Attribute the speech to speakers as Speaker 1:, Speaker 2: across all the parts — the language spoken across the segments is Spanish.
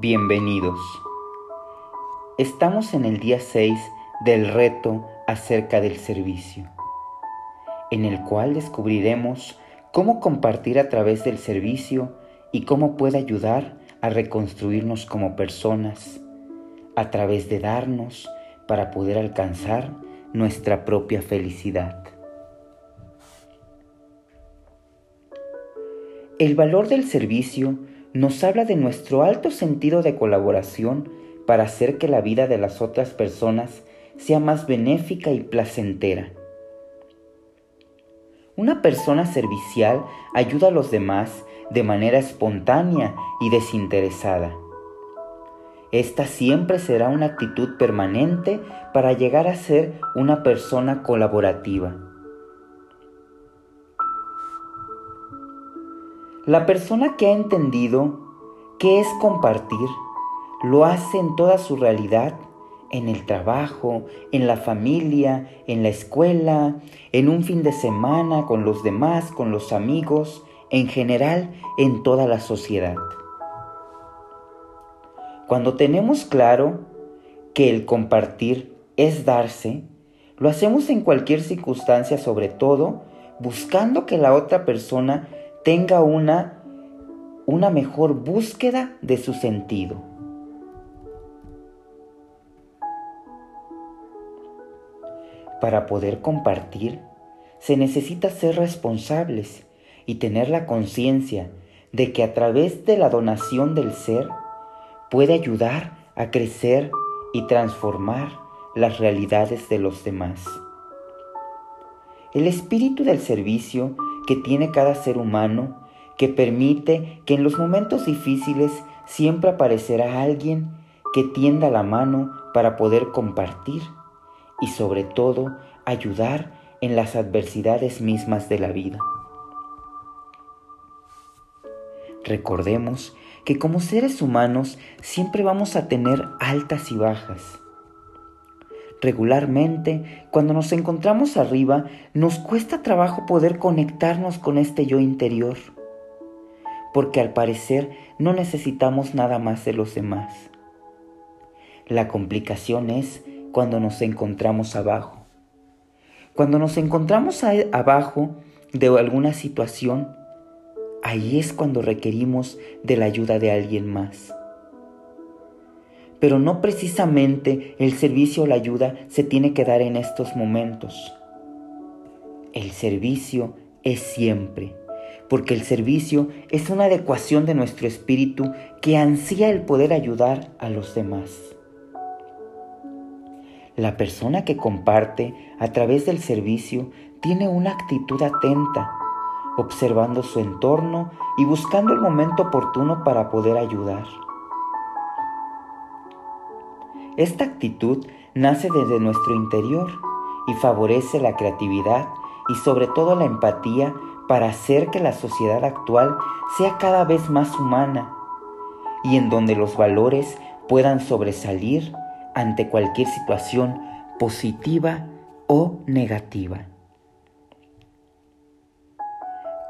Speaker 1: Bienvenidos. Estamos en el día 6 del reto acerca del servicio, en el cual descubriremos cómo compartir a través del servicio y cómo puede ayudar a reconstruirnos como personas a través de darnos para poder alcanzar nuestra propia felicidad. El valor del servicio nos habla de nuestro alto sentido de colaboración para hacer que la vida de las otras personas sea más benéfica y placentera. Una persona servicial ayuda a los demás de manera espontánea y desinteresada. Esta siempre será una actitud permanente para llegar a ser una persona colaborativa. La persona que ha entendido qué es compartir, lo hace en toda su realidad, en el trabajo, en la familia, en la escuela, en un fin de semana, con los demás, con los amigos, en general, en toda la sociedad. Cuando tenemos claro que el compartir es darse, lo hacemos en cualquier circunstancia, sobre todo buscando que la otra persona tenga una, una mejor búsqueda de su sentido. Para poder compartir, se necesita ser responsables y tener la conciencia de que a través de la donación del ser puede ayudar a crecer y transformar las realidades de los demás. El espíritu del servicio que tiene cada ser humano, que permite que en los momentos difíciles siempre aparecerá alguien que tienda la mano para poder compartir y sobre todo ayudar en las adversidades mismas de la vida. Recordemos que como seres humanos siempre vamos a tener altas y bajas Regularmente, cuando nos encontramos arriba, nos cuesta trabajo poder conectarnos con este yo interior, porque al parecer no necesitamos nada más de los demás. La complicación es cuando nos encontramos abajo. Cuando nos encontramos abajo de alguna situación, ahí es cuando requerimos de la ayuda de alguien más pero no precisamente el servicio o la ayuda se tiene que dar en estos momentos. El servicio es siempre, porque el servicio es una adecuación de nuestro espíritu que ansía el poder ayudar a los demás. La persona que comparte a través del servicio tiene una actitud atenta, observando su entorno y buscando el momento oportuno para poder ayudar. Esta actitud nace desde nuestro interior y favorece la creatividad y sobre todo la empatía para hacer que la sociedad actual sea cada vez más humana y en donde los valores puedan sobresalir ante cualquier situación positiva o negativa.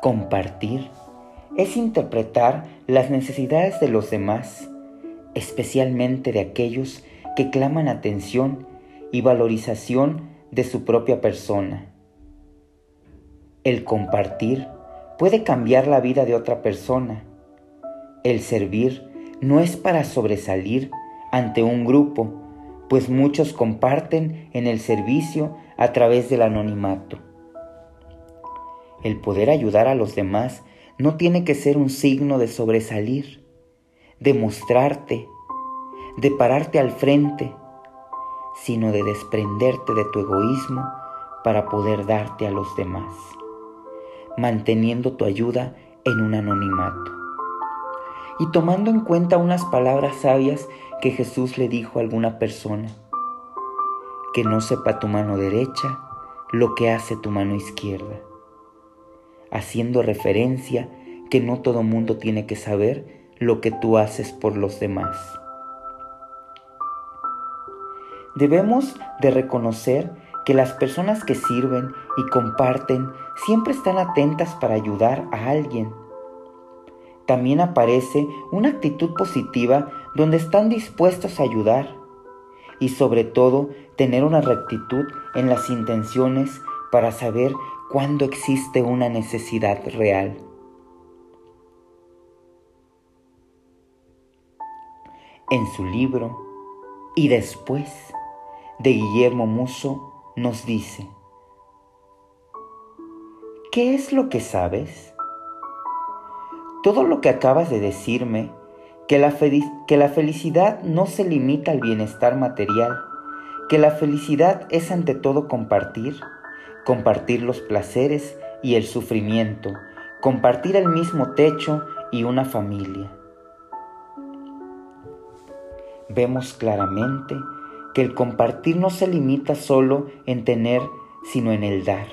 Speaker 1: Compartir es interpretar las necesidades de los demás, especialmente de aquellos que claman atención y valorización de su propia persona. El compartir puede cambiar la vida de otra persona. El servir no es para sobresalir ante un grupo, pues muchos comparten en el servicio a través del anonimato. El poder ayudar a los demás no tiene que ser un signo de sobresalir, de mostrarte de pararte al frente, sino de desprenderte de tu egoísmo para poder darte a los demás, manteniendo tu ayuda en un anonimato. Y tomando en cuenta unas palabras sabias que Jesús le dijo a alguna persona, que no sepa tu mano derecha lo que hace tu mano izquierda, haciendo referencia que no todo mundo tiene que saber lo que tú haces por los demás. Debemos de reconocer que las personas que sirven y comparten siempre están atentas para ayudar a alguien. También aparece una actitud positiva donde están dispuestos a ayudar y sobre todo tener una rectitud en las intenciones para saber cuándo existe una necesidad real. En su libro Y después de Guillermo Muso nos dice, ¿qué es lo que sabes? Todo lo que acabas de decirme, que la, que la felicidad no se limita al bienestar material, que la felicidad es ante todo compartir, compartir los placeres y el sufrimiento, compartir el mismo techo y una familia. Vemos claramente que el compartir no se limita solo en tener, sino en el dar.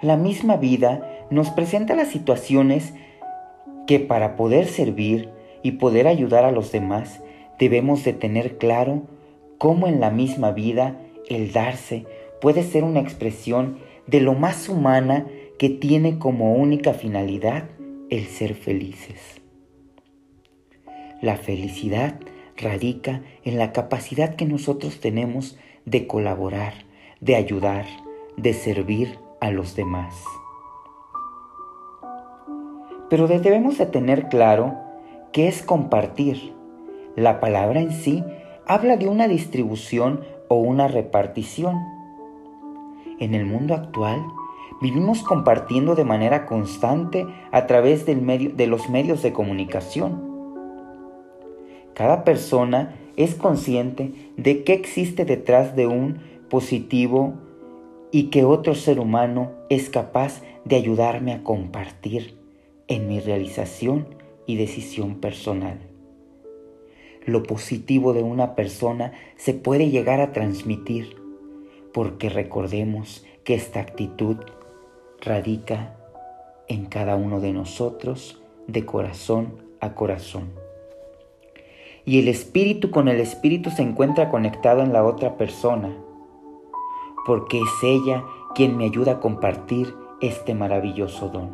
Speaker 1: La misma vida nos presenta las situaciones que para poder servir y poder ayudar a los demás debemos de tener claro cómo en la misma vida el darse puede ser una expresión de lo más humana que tiene como única finalidad el ser felices. La felicidad radica en la capacidad que nosotros tenemos de colaborar, de ayudar, de servir a los demás. Pero debemos de tener claro que es compartir. La palabra en sí habla de una distribución o una repartición. En el mundo actual vivimos compartiendo de manera constante a través del medio, de los medios de comunicación. Cada persona es consciente de qué existe detrás de un positivo y que otro ser humano es capaz de ayudarme a compartir en mi realización y decisión personal. Lo positivo de una persona se puede llegar a transmitir porque recordemos que esta actitud radica en cada uno de nosotros de corazón a corazón. Y el espíritu con el espíritu se encuentra conectado en la otra persona porque es ella quien me ayuda a compartir este maravilloso don.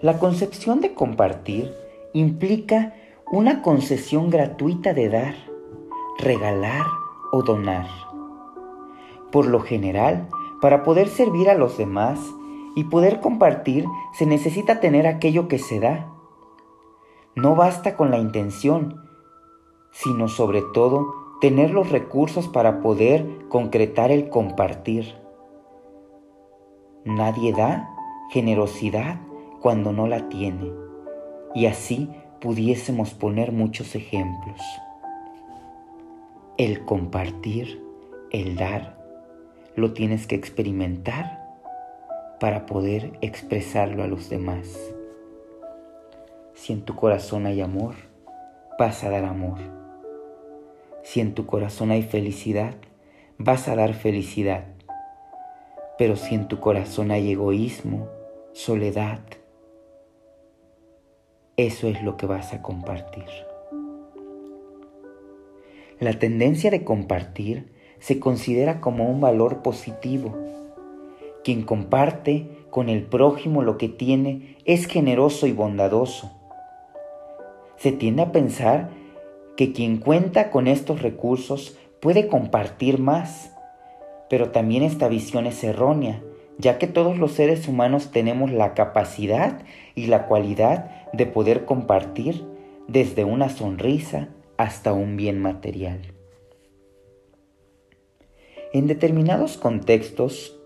Speaker 1: La concepción de compartir implica una concesión gratuita de dar, regalar o donar. Por lo general, para poder servir a los demás y poder compartir se necesita tener aquello que se da. No basta con la intención, sino sobre todo tener los recursos para poder concretar el compartir. Nadie da generosidad cuando no la tiene, y así pudiésemos poner muchos ejemplos. El compartir, el dar, lo tienes que experimentar para poder expresarlo a los demás. Si en tu corazón hay amor, vas a dar amor. Si en tu corazón hay felicidad, vas a dar felicidad. Pero si en tu corazón hay egoísmo, soledad, eso es lo que vas a compartir. La tendencia de compartir se considera como un valor positivo. Quien comparte con el prójimo lo que tiene es generoso y bondadoso. Se tiende a pensar que quien cuenta con estos recursos puede compartir más. Pero también esta visión es errónea, ya que todos los seres humanos tenemos la capacidad y la cualidad de poder compartir desde una sonrisa hasta un bien material. En determinados contextos,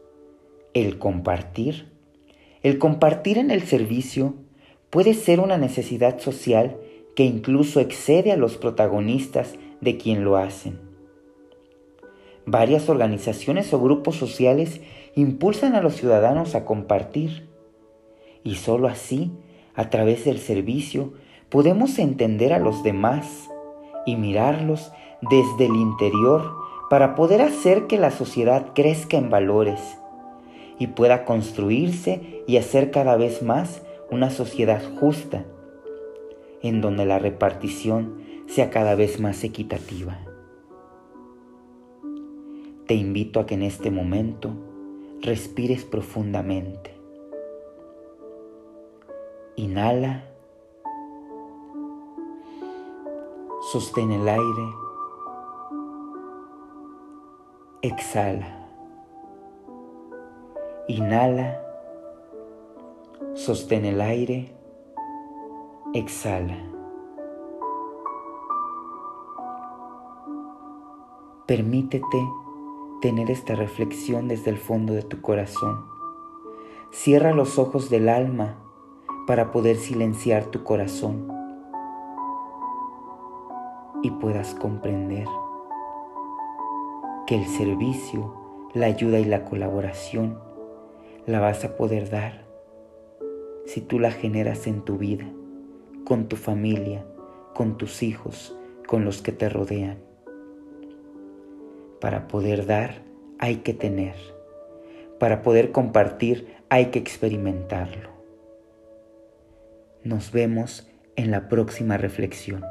Speaker 1: el compartir, el compartir en el servicio puede ser una necesidad social que incluso excede a los protagonistas de quien lo hacen. Varias organizaciones o grupos sociales impulsan a los ciudadanos a compartir y sólo así, a través del servicio, podemos entender a los demás y mirarlos desde el interior para poder hacer que la sociedad crezca en valores y pueda construirse y hacer cada vez más una sociedad justa en donde la repartición sea cada vez más equitativa. Te invito a que en este momento respires profundamente Inhala. Sostén el aire. Exhala. Inhala. Sostén el aire. Exhala. Permítete tener esta reflexión desde el fondo de tu corazón. Cierra los ojos del alma para poder silenciar tu corazón y puedas comprender que el servicio, la ayuda y la colaboración la vas a poder dar si tú la generas en tu vida, con tu familia, con tus hijos, con los que te rodean. Para poder dar hay que tener. Para poder compartir hay que experimentarlo. Nos vemos en la próxima reflexión.